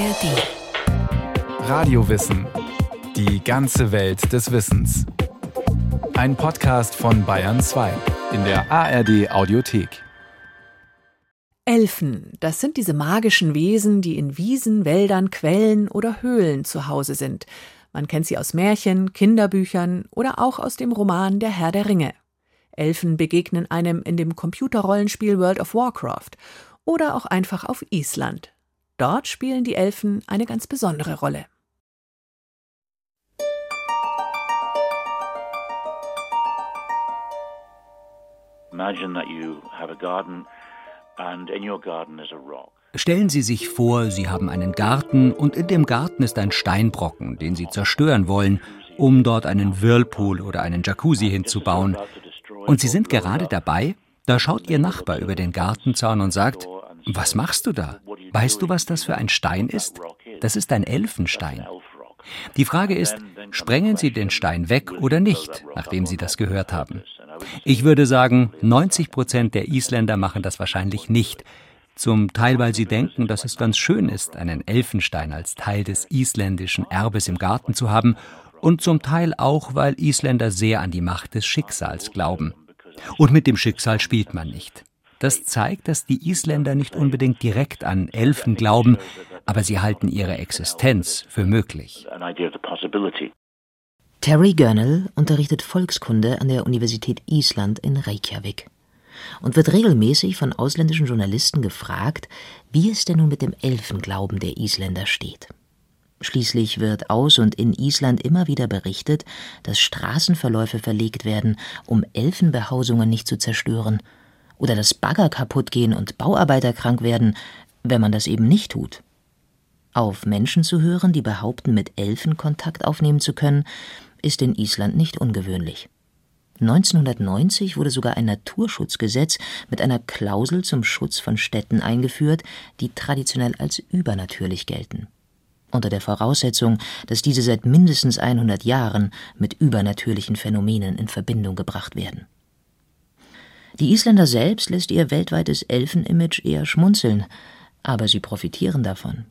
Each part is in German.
ARD. Radiowissen. Die ganze Welt des Wissens. Ein Podcast von Bayern 2 in der ARD Audiothek. Elfen, das sind diese magischen Wesen, die in Wiesen, Wäldern, Quellen oder Höhlen zu Hause sind. Man kennt sie aus Märchen, Kinderbüchern oder auch aus dem Roman Der Herr der Ringe. Elfen begegnen einem in dem Computerrollenspiel World of Warcraft oder auch einfach auf Island. Dort spielen die Elfen eine ganz besondere Rolle. Stellen Sie sich vor, Sie haben einen Garten und in dem Garten ist ein Steinbrocken, den Sie zerstören wollen, um dort einen Whirlpool oder einen Jacuzzi hinzubauen. Und Sie sind gerade dabei, da schaut Ihr Nachbar über den Gartenzaun und sagt, was machst du da? Weißt du, was das für ein Stein ist? Das ist ein Elfenstein. Die Frage ist, sprengen Sie den Stein weg oder nicht, nachdem Sie das gehört haben? Ich würde sagen, 90 Prozent der Isländer machen das wahrscheinlich nicht. Zum Teil, weil sie denken, dass es ganz schön ist, einen Elfenstein als Teil des isländischen Erbes im Garten zu haben, und zum Teil auch, weil Isländer sehr an die Macht des Schicksals glauben. Und mit dem Schicksal spielt man nicht. Das zeigt, dass die Isländer nicht unbedingt direkt an Elfen glauben, aber sie halten ihre Existenz für möglich. Terry Gurnell unterrichtet Volkskunde an der Universität Island in Reykjavik und wird regelmäßig von ausländischen Journalisten gefragt, wie es denn nun mit dem Elfenglauben der Isländer steht. Schließlich wird aus und in Island immer wieder berichtet, dass Straßenverläufe verlegt werden, um Elfenbehausungen nicht zu zerstören oder dass Bagger kaputt gehen und Bauarbeiter krank werden, wenn man das eben nicht tut. Auf Menschen zu hören, die behaupten, mit Elfen Kontakt aufnehmen zu können, ist in Island nicht ungewöhnlich. 1990 wurde sogar ein Naturschutzgesetz mit einer Klausel zum Schutz von Städten eingeführt, die traditionell als übernatürlich gelten. Unter der Voraussetzung, dass diese seit mindestens 100 Jahren mit übernatürlichen Phänomenen in Verbindung gebracht werden. Die Isländer selbst lässt ihr weltweites Elfenimage eher schmunzeln, aber sie profitieren davon.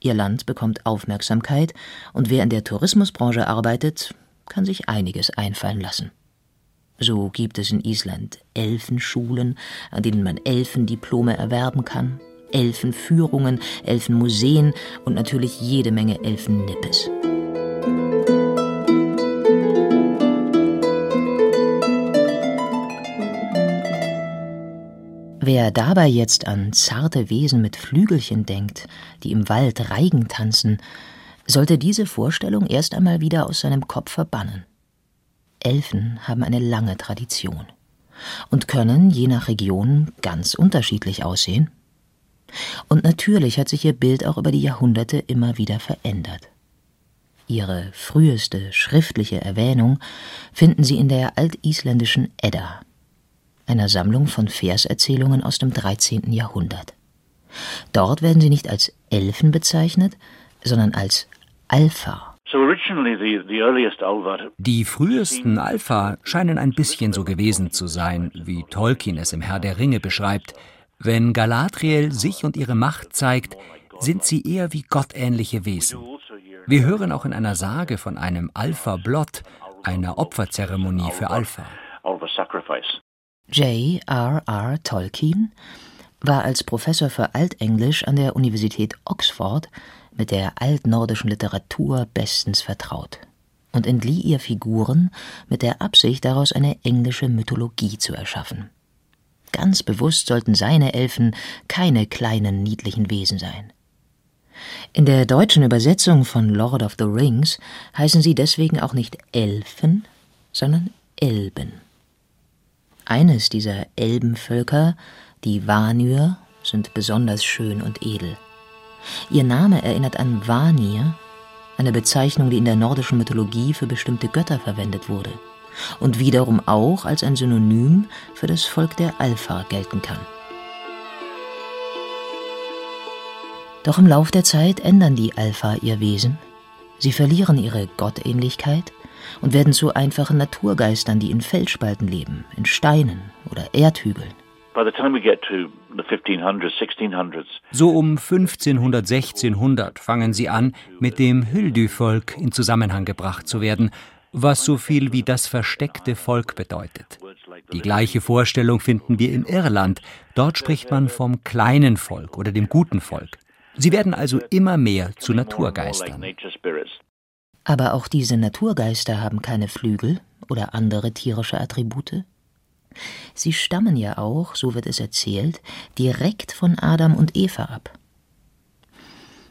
Ihr Land bekommt Aufmerksamkeit und wer in der Tourismusbranche arbeitet, kann sich einiges einfallen lassen. So gibt es in Island Elfenschulen, an denen man Elfendiplome erwerben kann, Elfenführungen, Elfenmuseen und natürlich jede Menge Elfennippes. Wer dabei jetzt an zarte Wesen mit Flügelchen denkt, die im Wald Reigen tanzen, sollte diese Vorstellung erst einmal wieder aus seinem Kopf verbannen. Elfen haben eine lange Tradition und können je nach Region ganz unterschiedlich aussehen. Und natürlich hat sich ihr Bild auch über die Jahrhunderte immer wieder verändert. Ihre früheste schriftliche Erwähnung finden Sie in der altisländischen Edda, einer Sammlung von Verserzählungen aus dem 13. Jahrhundert. Dort werden sie nicht als Elfen bezeichnet, sondern als Alpha. Die frühesten Alpha scheinen ein bisschen so gewesen zu sein, wie Tolkien es im Herr der Ringe beschreibt. Wenn Galadriel sich und ihre Macht zeigt, sind sie eher wie gottähnliche Wesen. Wir hören auch in einer Sage von einem Alpha Blot, einer Opferzeremonie für Alpha. J.R.R. Tolkien war als Professor für Altenglisch an der Universität Oxford mit der altnordischen Literatur bestens vertraut und entlieh ihr Figuren mit der Absicht, daraus eine englische Mythologie zu erschaffen. Ganz bewusst sollten seine Elfen keine kleinen, niedlichen Wesen sein. In der deutschen Übersetzung von Lord of the Rings heißen sie deswegen auch nicht Elfen, sondern Elben. Eines dieser Elbenvölker, die Vanir, sind besonders schön und edel. Ihr Name erinnert an Vanir, eine Bezeichnung, die in der nordischen Mythologie für bestimmte Götter verwendet wurde und wiederum auch als ein Synonym für das Volk der Alpha gelten kann. Doch im Lauf der Zeit ändern die Alpha ihr Wesen. Sie verlieren ihre Gottähnlichkeit und werden zu einfachen Naturgeistern, die in Felsspalten leben, in Steinen oder Erdhügeln. So um 1500, 1600 fangen sie an, mit dem Hüldü-Volk in Zusammenhang gebracht zu werden, was so viel wie das versteckte Volk bedeutet. Die gleiche Vorstellung finden wir in Irland. Dort spricht man vom kleinen Volk oder dem guten Volk. Sie werden also immer mehr zu Naturgeistern. Aber auch diese Naturgeister haben keine Flügel oder andere tierische Attribute? Sie stammen ja auch, so wird es erzählt, direkt von Adam und Eva ab.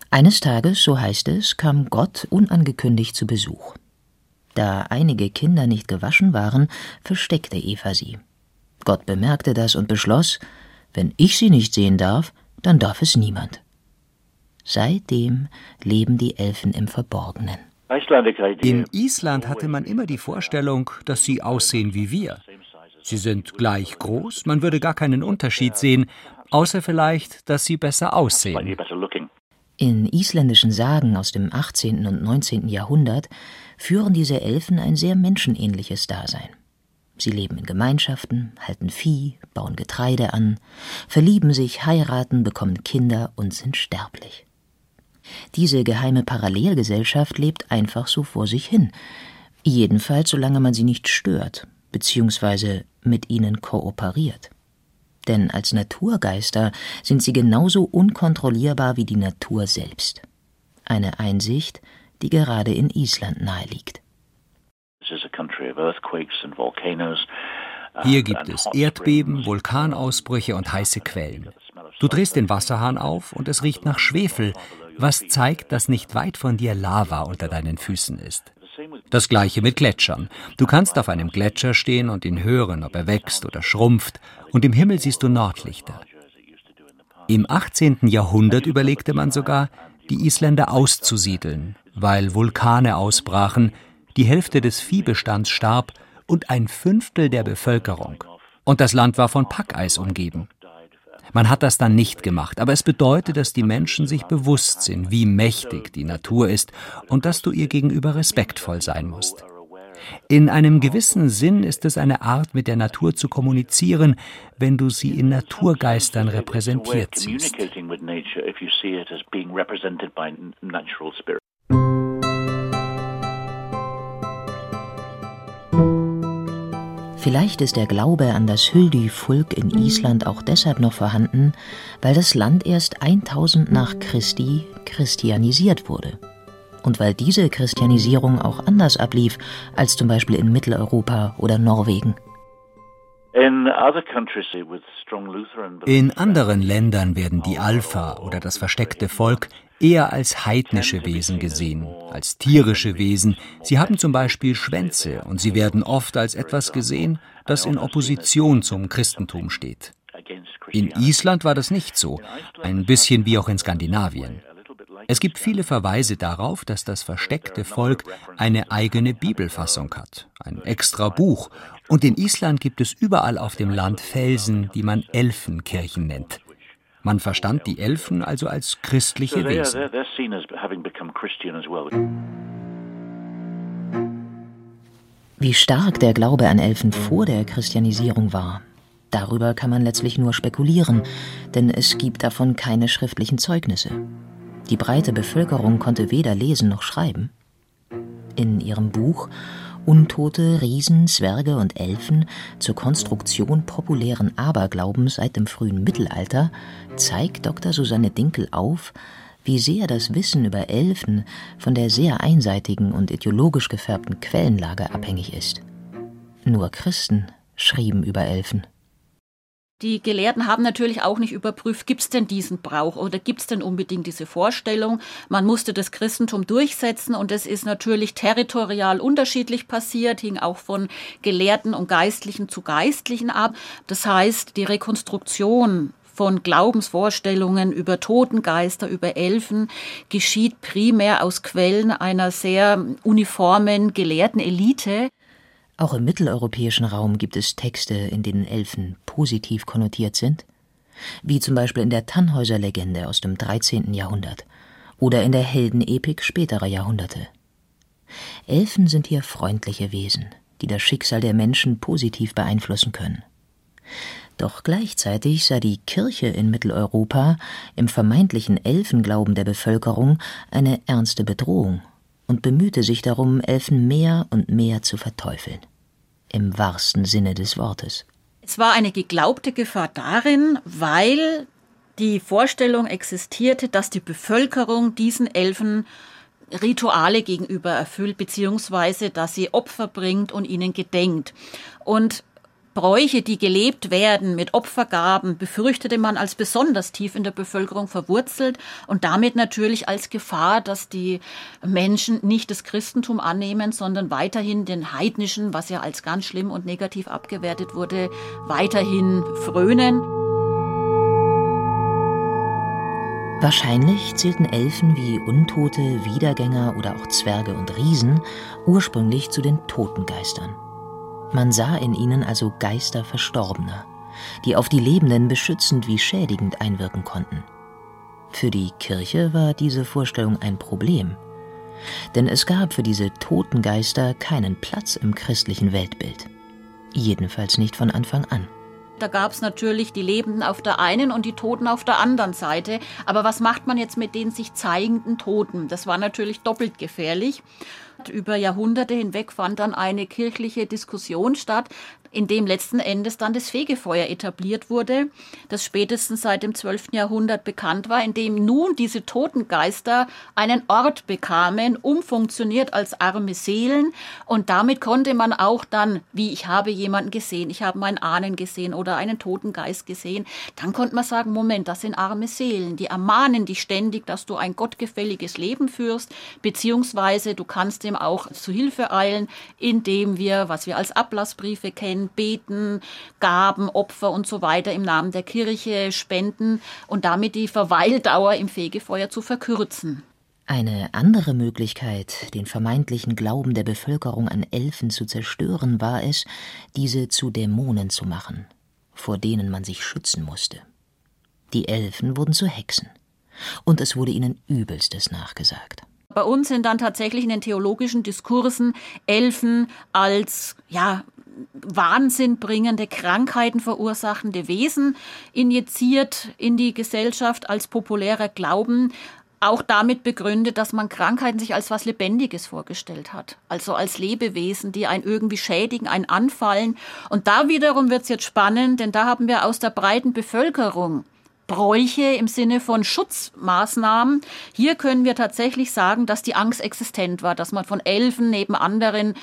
Eines Tages, so heißt es, kam Gott unangekündigt zu Besuch. Da einige Kinder nicht gewaschen waren, versteckte Eva sie. Gott bemerkte das und beschloss, wenn ich sie nicht sehen darf, dann darf es niemand. Seitdem leben die Elfen im Verborgenen. In Island hatte man immer die Vorstellung, dass sie aussehen wie wir. Sie sind gleich groß, man würde gar keinen Unterschied sehen, außer vielleicht, dass sie besser aussehen. In isländischen Sagen aus dem 18. und 19. Jahrhundert führen diese Elfen ein sehr menschenähnliches Dasein. Sie leben in Gemeinschaften, halten Vieh, bauen Getreide an, verlieben sich, heiraten, bekommen Kinder und sind sterblich. Diese geheime Parallelgesellschaft lebt einfach so vor sich hin, jedenfalls solange man sie nicht stört bzw. mit ihnen kooperiert. Denn als Naturgeister sind sie genauso unkontrollierbar wie die Natur selbst. Eine Einsicht, die gerade in Island naheliegt. Hier gibt es Erdbeben, Vulkanausbrüche und heiße Quellen. Du drehst den Wasserhahn auf und es riecht nach Schwefel, was zeigt, dass nicht weit von dir Lava unter deinen Füßen ist. Das gleiche mit Gletschern. Du kannst auf einem Gletscher stehen und ihn hören, ob er wächst oder schrumpft, und im Himmel siehst du Nordlichter. Im 18. Jahrhundert überlegte man sogar, die Isländer auszusiedeln, weil Vulkane ausbrachen, die Hälfte des Viehbestands starb und ein Fünftel der Bevölkerung. Und das Land war von Packeis umgeben. Man hat das dann nicht gemacht, aber es bedeutet, dass die Menschen sich bewusst sind, wie mächtig die Natur ist und dass du ihr gegenüber respektvoll sein musst. In einem gewissen Sinn ist es eine Art, mit der Natur zu kommunizieren, wenn du sie in Naturgeistern repräsentiert siehst. Vielleicht ist der Glaube an das Hüldi-Fulk in Island auch deshalb noch vorhanden, weil das Land erst 1000 nach Christi christianisiert wurde. Und weil diese Christianisierung auch anders ablief als zum Beispiel in Mitteleuropa oder Norwegen. In anderen Ländern werden die Alpha oder das versteckte Volk eher als heidnische Wesen gesehen, als tierische Wesen. Sie haben zum Beispiel Schwänze und sie werden oft als etwas gesehen, das in Opposition zum Christentum steht. In Island war das nicht so, ein bisschen wie auch in Skandinavien. Es gibt viele Verweise darauf, dass das versteckte Volk eine eigene Bibelfassung hat, ein extra Buch, und in Island gibt es überall auf dem Land Felsen, die man Elfenkirchen nennt. Man verstand die Elfen also als christliche Wesen. Wie stark der Glaube an Elfen vor der Christianisierung war, darüber kann man letztlich nur spekulieren, denn es gibt davon keine schriftlichen Zeugnisse. Die breite Bevölkerung konnte weder lesen noch schreiben. In ihrem Buch Untote, Riesen, Zwerge und Elfen zur Konstruktion populären Aberglaubens seit dem frühen Mittelalter zeigt Dr. Susanne Dinkel auf, wie sehr das Wissen über Elfen von der sehr einseitigen und ideologisch gefärbten Quellenlage abhängig ist. Nur Christen schrieben über Elfen. Die Gelehrten haben natürlich auch nicht überprüft, gibt es denn diesen Brauch oder gibt es denn unbedingt diese Vorstellung. Man musste das Christentum durchsetzen und es ist natürlich territorial unterschiedlich passiert, hing auch von Gelehrten und Geistlichen zu Geistlichen ab. Das heißt, die Rekonstruktion von Glaubensvorstellungen über Totengeister, über Elfen geschieht primär aus Quellen einer sehr uniformen gelehrten Elite. Auch im mitteleuropäischen Raum gibt es Texte, in denen Elfen positiv konnotiert sind, wie zum Beispiel in der Tannhäuser-Legende aus dem 13. Jahrhundert oder in der Heldenepik späterer Jahrhunderte. Elfen sind hier freundliche Wesen, die das Schicksal der Menschen positiv beeinflussen können. Doch gleichzeitig sah die Kirche in Mitteleuropa im vermeintlichen Elfenglauben der Bevölkerung eine ernste Bedrohung und bemühte sich darum, Elfen mehr und mehr zu verteufeln. Im wahrsten Sinne des Wortes. Es war eine geglaubte Gefahr darin, weil die Vorstellung existierte, dass die Bevölkerung diesen Elfen Rituale gegenüber erfüllt, beziehungsweise dass sie Opfer bringt und ihnen gedenkt. Und Bräuche, die gelebt werden mit Opfergaben, befürchtete man als besonders tief in der Bevölkerung verwurzelt und damit natürlich als Gefahr, dass die Menschen nicht das Christentum annehmen, sondern weiterhin den heidnischen, was ja als ganz schlimm und negativ abgewertet wurde, weiterhin frönen. Wahrscheinlich zählten Elfen wie Untote, Wiedergänger oder auch Zwerge und Riesen ursprünglich zu den Totengeistern. Man sah in ihnen also Geister Verstorbener, die auf die Lebenden beschützend wie schädigend einwirken konnten. Für die Kirche war diese Vorstellung ein Problem, denn es gab für diese Totengeister keinen Platz im christlichen Weltbild, jedenfalls nicht von Anfang an. Da gab es natürlich die Lebenden auf der einen und die Toten auf der anderen Seite. Aber was macht man jetzt mit den sich zeigenden Toten? Das war natürlich doppelt gefährlich. Über Jahrhunderte hinweg fand dann eine kirchliche Diskussion statt, in dem letzten Endes dann das Fegefeuer etabliert wurde, das spätestens seit dem 12. Jahrhundert bekannt war, in dem nun diese Totengeister einen Ort bekamen, umfunktioniert als arme Seelen und damit konnte man auch dann, wie ich habe jemanden gesehen, ich habe meinen Ahnen gesehen oder einen Totengeist gesehen, dann konnte man sagen, Moment, das sind arme Seelen, die ermahnen dich ständig, dass du ein gottgefälliges Leben führst, beziehungsweise du kannst dem auch zu Hilfe eilen, indem wir, was wir als Ablassbriefe kennen, ein, beten, Gaben, Opfer und so weiter im Namen der Kirche spenden und damit die Verweildauer im Fegefeuer zu verkürzen. Eine andere Möglichkeit, den vermeintlichen Glauben der Bevölkerung an Elfen zu zerstören, war es, diese zu Dämonen zu machen, vor denen man sich schützen musste. Die Elfen wurden zu Hexen, und es wurde ihnen Übelstes nachgesagt. Bei uns sind dann tatsächlich in den theologischen Diskursen Elfen als ja Wahnsinn bringende, Krankheiten verursachende Wesen injiziert in die Gesellschaft als populärer Glauben auch damit begründet, dass man Krankheiten sich als was Lebendiges vorgestellt hat. Also als Lebewesen, die einen irgendwie schädigen, einen anfallen. Und da wiederum wird es jetzt spannend, denn da haben wir aus der breiten Bevölkerung Bräuche im Sinne von Schutzmaßnahmen. Hier können wir tatsächlich sagen, dass die Angst existent war, dass man von Elfen neben anderen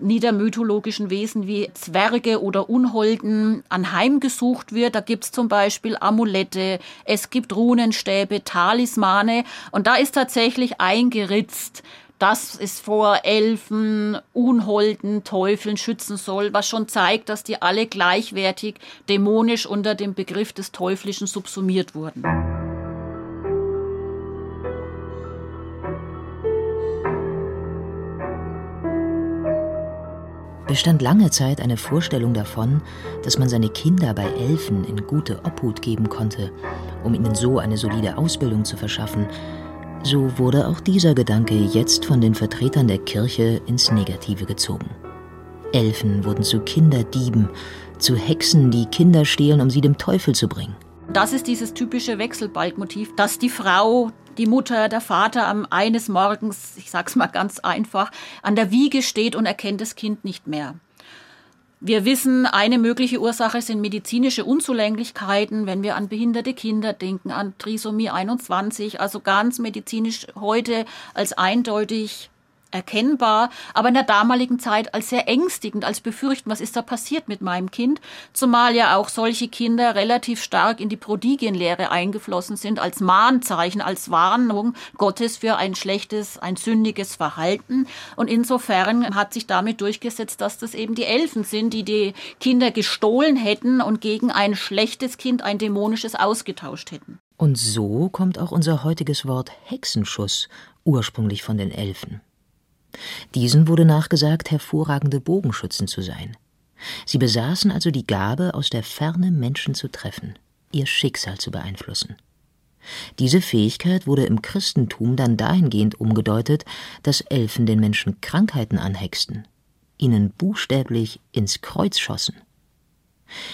niedermythologischen Wesen wie Zwerge oder Unholden anheimgesucht wird. Da gibt's zum Beispiel Amulette, es gibt Runenstäbe, Talismane und da ist tatsächlich eingeritzt, dass es vor Elfen, Unholden, Teufeln schützen soll, was schon zeigt, dass die alle gleichwertig dämonisch unter dem Begriff des Teuflischen subsumiert wurden. bestand lange Zeit eine Vorstellung davon, dass man seine Kinder bei Elfen in gute Obhut geben konnte, um ihnen so eine solide Ausbildung zu verschaffen, so wurde auch dieser Gedanke jetzt von den Vertretern der Kirche ins Negative gezogen. Elfen wurden zu Kinderdieben, zu Hexen, die Kinder stehlen, um sie dem Teufel zu bringen. Das ist dieses typische Wechselbalgmotiv, dass die Frau, die Mutter, der Vater am eines Morgens, ich sag's mal ganz einfach, an der Wiege steht und erkennt das Kind nicht mehr. Wir wissen, eine mögliche Ursache sind medizinische Unzulänglichkeiten, wenn wir an behinderte Kinder denken, an Trisomie 21, also ganz medizinisch heute als eindeutig erkennbar, aber in der damaligen Zeit als sehr ängstigend, als befürchten, was ist da passiert mit meinem Kind, zumal ja auch solche Kinder relativ stark in die Prodigienlehre eingeflossen sind, als Mahnzeichen, als Warnung Gottes für ein schlechtes, ein sündiges Verhalten. Und insofern hat sich damit durchgesetzt, dass das eben die Elfen sind, die die Kinder gestohlen hätten und gegen ein schlechtes Kind, ein dämonisches ausgetauscht hätten. Und so kommt auch unser heutiges Wort Hexenschuss ursprünglich von den Elfen. Diesen wurde nachgesagt, hervorragende Bogenschützen zu sein. Sie besaßen also die Gabe, aus der Ferne Menschen zu treffen, ihr Schicksal zu beeinflussen. Diese Fähigkeit wurde im Christentum dann dahingehend umgedeutet, dass Elfen den Menschen Krankheiten anhexten, ihnen buchstäblich ins Kreuz schossen.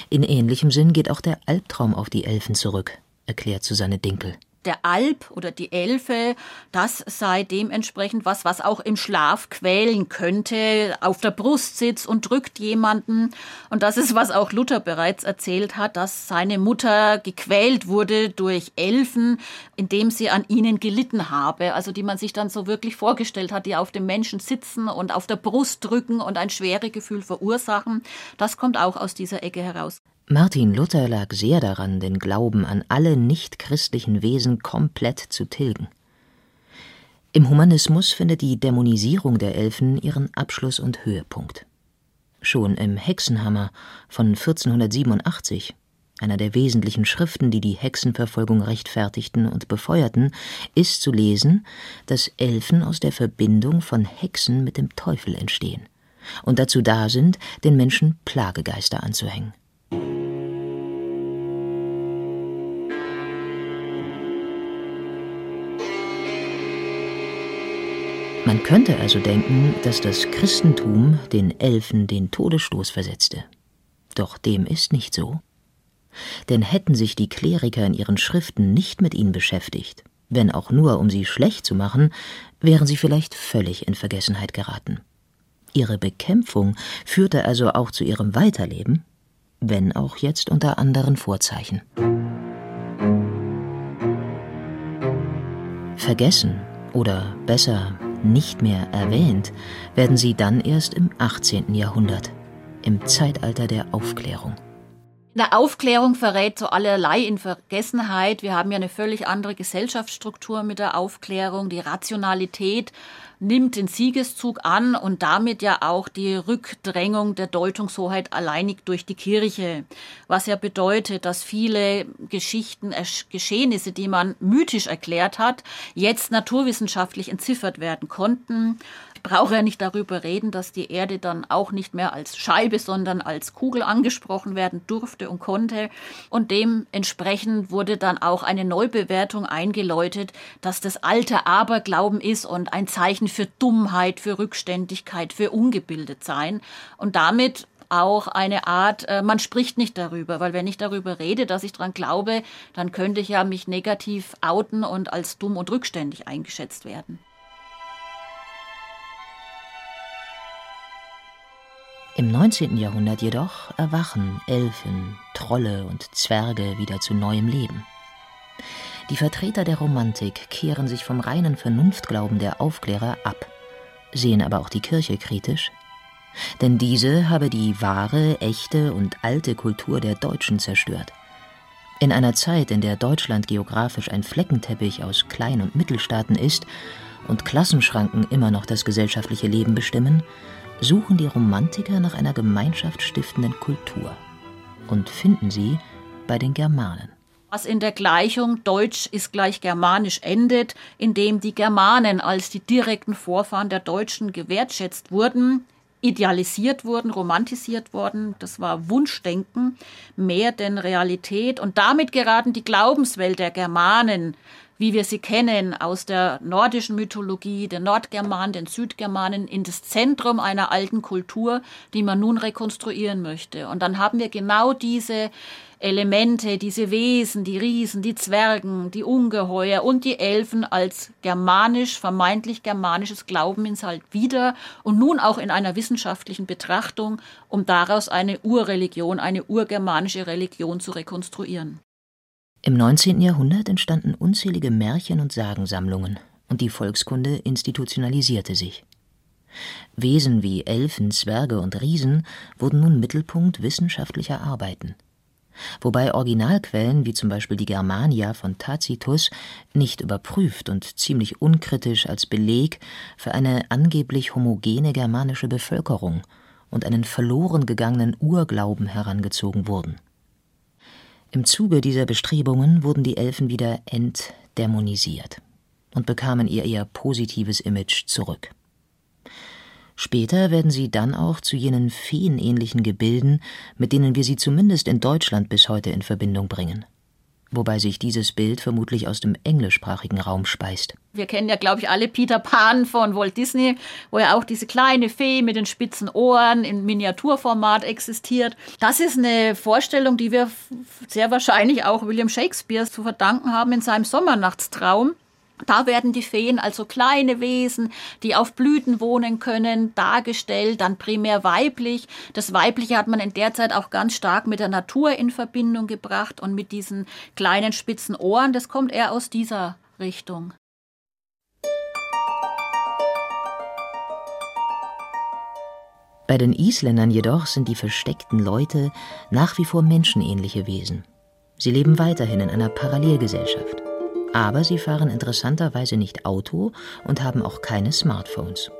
In ähnlichem Sinn geht auch der Albtraum auf die Elfen zurück, erklärt Susanne Dinkel der Alp oder die Elfe, das sei dementsprechend was, was auch im Schlaf quälen könnte, auf der Brust sitzt und drückt jemanden. Und das ist, was auch Luther bereits erzählt hat, dass seine Mutter gequält wurde durch Elfen, indem sie an ihnen gelitten habe. Also die man sich dann so wirklich vorgestellt hat, die auf dem Menschen sitzen und auf der Brust drücken und ein schwere Gefühl verursachen. Das kommt auch aus dieser Ecke heraus. Martin Luther lag sehr daran, den Glauben an alle nichtchristlichen Wesen komplett zu tilgen. Im Humanismus findet die Dämonisierung der Elfen ihren Abschluss und Höhepunkt. Schon im Hexenhammer von 1487, einer der wesentlichen Schriften, die die Hexenverfolgung rechtfertigten und befeuerten, ist zu lesen, dass Elfen aus der Verbindung von Hexen mit dem Teufel entstehen und dazu da sind, den Menschen Plagegeister anzuhängen. Man könnte also denken, dass das Christentum den Elfen den Todesstoß versetzte. Doch dem ist nicht so. Denn hätten sich die Kleriker in ihren Schriften nicht mit ihnen beschäftigt, wenn auch nur um sie schlecht zu machen, wären sie vielleicht völlig in Vergessenheit geraten. Ihre Bekämpfung führte also auch zu ihrem Weiterleben, wenn auch jetzt unter anderen Vorzeichen. Vergessen oder besser nicht mehr erwähnt, werden sie dann erst im 18. Jahrhundert, im Zeitalter der Aufklärung. Der Aufklärung verrät so allerlei in Vergessenheit. Wir haben ja eine völlig andere Gesellschaftsstruktur mit der Aufklärung. Die Rationalität nimmt den Siegeszug an und damit ja auch die Rückdrängung der Deutungshoheit alleinig durch die Kirche. Was ja bedeutet, dass viele Geschichten, Geschehnisse, die man mythisch erklärt hat, jetzt naturwissenschaftlich entziffert werden konnten. Brauche ja nicht darüber reden, dass die Erde dann auch nicht mehr als Scheibe, sondern als Kugel angesprochen werden durfte und konnte. Und dementsprechend wurde dann auch eine Neubewertung eingeläutet, dass das alte Aberglauben ist und ein Zeichen für Dummheit, für Rückständigkeit, für Ungebildetsein. Und damit auch eine Art, äh, man spricht nicht darüber, weil wenn ich darüber rede, dass ich daran glaube, dann könnte ich ja mich negativ outen und als dumm und rückständig eingeschätzt werden. Im 19. Jahrhundert jedoch erwachen Elfen, Trolle und Zwerge wieder zu neuem Leben. Die Vertreter der Romantik kehren sich vom reinen Vernunftglauben der Aufklärer ab, sehen aber auch die Kirche kritisch, denn diese habe die wahre, echte und alte Kultur der Deutschen zerstört. In einer Zeit, in der Deutschland geografisch ein Fleckenteppich aus Klein- und Mittelstaaten ist und Klassenschranken immer noch das gesellschaftliche Leben bestimmen, suchen die Romantiker nach einer gemeinschaftsstiftenden Kultur und finden sie bei den Germanen. Was in der Gleichung Deutsch ist gleich Germanisch endet, indem die Germanen als die direkten Vorfahren der Deutschen gewertschätzt wurden, idealisiert wurden, romantisiert wurden. Das war Wunschdenken mehr denn Realität. Und damit geraten die Glaubenswelt der Germanen wie wir sie kennen aus der nordischen Mythologie, den Nordgermanen, den Südgermanen, in das Zentrum einer alten Kultur, die man nun rekonstruieren möchte. Und dann haben wir genau diese Elemente, diese Wesen, die Riesen, die Zwergen, die Ungeheuer und die Elfen als germanisch, vermeintlich germanisches Glauben ins halt wieder und nun auch in einer wissenschaftlichen Betrachtung, um daraus eine Urreligion, eine urgermanische Religion zu rekonstruieren. Im 19. Jahrhundert entstanden unzählige Märchen- und Sagensammlungen und die Volkskunde institutionalisierte sich. Wesen wie Elfen, Zwerge und Riesen wurden nun Mittelpunkt wissenschaftlicher Arbeiten. Wobei Originalquellen wie zum Beispiel die Germania von Tacitus nicht überprüft und ziemlich unkritisch als Beleg für eine angeblich homogene germanische Bevölkerung und einen verloren gegangenen Urglauben herangezogen wurden im Zuge dieser Bestrebungen wurden die Elfen wieder entdämonisiert und bekamen ihr eher positives Image zurück. Später werden sie dann auch zu jenen feenähnlichen Gebilden, mit denen wir sie zumindest in Deutschland bis heute in Verbindung bringen. Wobei sich dieses Bild vermutlich aus dem englischsprachigen Raum speist. Wir kennen ja, glaube ich, alle Peter Pan von Walt Disney, wo ja auch diese kleine Fee mit den spitzen Ohren in Miniaturformat existiert. Das ist eine Vorstellung, die wir sehr wahrscheinlich auch William Shakespeare zu verdanken haben in seinem Sommernachtstraum. Da werden die Feen also kleine Wesen, die auf Blüten wohnen können, dargestellt, dann primär weiblich. Das Weibliche hat man in der Zeit auch ganz stark mit der Natur in Verbindung gebracht und mit diesen kleinen spitzen Ohren. Das kommt eher aus dieser Richtung. Bei den Isländern jedoch sind die versteckten Leute nach wie vor menschenähnliche Wesen. Sie leben weiterhin in einer Parallelgesellschaft. Aber sie fahren interessanterweise nicht Auto und haben auch keine Smartphones.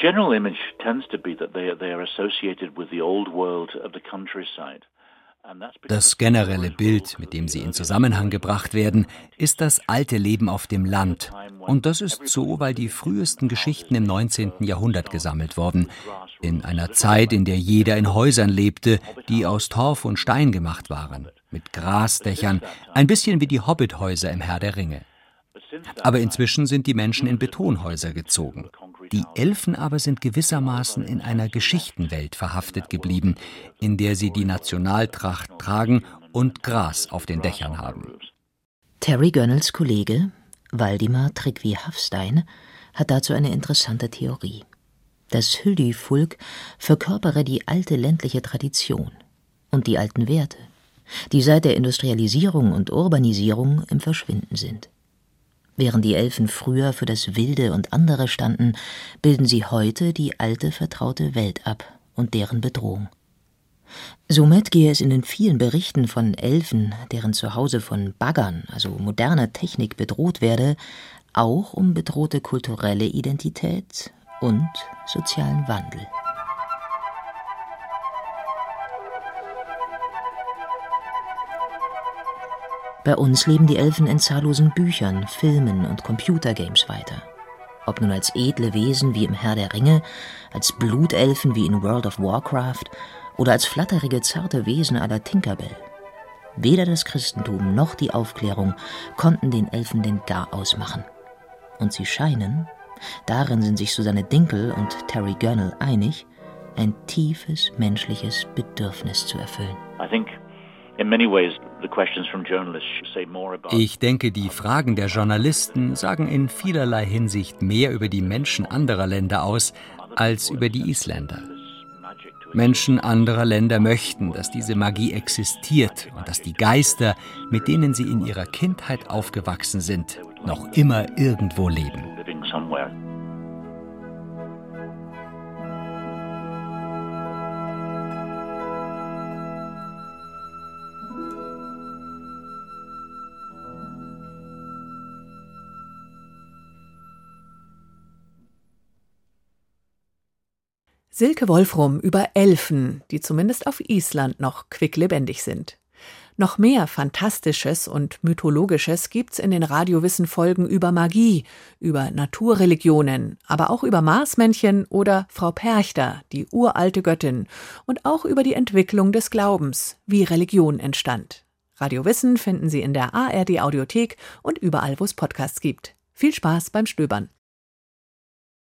General image tends to be that they, they are associated with the old. Das generelle Bild, mit dem sie in Zusammenhang gebracht werden, ist das alte Leben auf dem Land. Und das ist so, weil die frühesten Geschichten im 19. Jahrhundert gesammelt wurden. In einer Zeit, in der jeder in Häusern lebte, die aus Torf und Stein gemacht waren mit Grasdächern, ein bisschen wie die Hobbithäuser im Herr der Ringe. Aber inzwischen sind die Menschen in Betonhäuser gezogen. Die Elfen aber sind gewissermaßen in einer Geschichtenwelt verhaftet geblieben, in der sie die Nationaltracht tragen und Gras auf den Dächern haben. Terry Gönnels Kollege, Waldimar Tryggvi Hafstein, hat dazu eine interessante Theorie. Das Hüldi-Fulk verkörpere die alte ländliche Tradition und die alten Werte die seit der Industrialisierung und Urbanisierung im Verschwinden sind. Während die Elfen früher für das Wilde und andere standen, bilden sie heute die alte vertraute Welt ab und deren Bedrohung. Somit gehe es in den vielen Berichten von Elfen, deren Zuhause von Baggern, also moderner Technik, bedroht werde, auch um bedrohte kulturelle Identität und sozialen Wandel. Bei uns leben die Elfen in zahllosen Büchern, Filmen und Computergames weiter. Ob nun als edle Wesen wie im Herr der Ringe, als Blutelfen wie in World of Warcraft oder als flatterige, zarte Wesen la Tinkerbell. Weder das Christentum noch die Aufklärung konnten den Elfen den Gar ausmachen. Und sie scheinen, darin sind sich Susanne Dinkel und Terry Gurnall einig, ein tiefes menschliches Bedürfnis zu erfüllen. I think ich denke, die Fragen der Journalisten sagen in vielerlei Hinsicht mehr über die Menschen anderer Länder aus als über die Isländer. Menschen anderer Länder möchten, dass diese Magie existiert und dass die Geister, mit denen sie in ihrer Kindheit aufgewachsen sind, noch immer irgendwo leben. Silke Wolfrum über Elfen, die zumindest auf Island noch quicklebendig sind. Noch mehr Fantastisches und Mythologisches gibt's in den Radiowissen-Folgen über Magie, über Naturreligionen, aber auch über Marsmännchen oder Frau Perchter, die uralte Göttin, und auch über die Entwicklung des Glaubens, wie Religion entstand. Radiowissen finden Sie in der ARD Audiothek und überall, wo es Podcasts gibt. Viel Spaß beim Stöbern.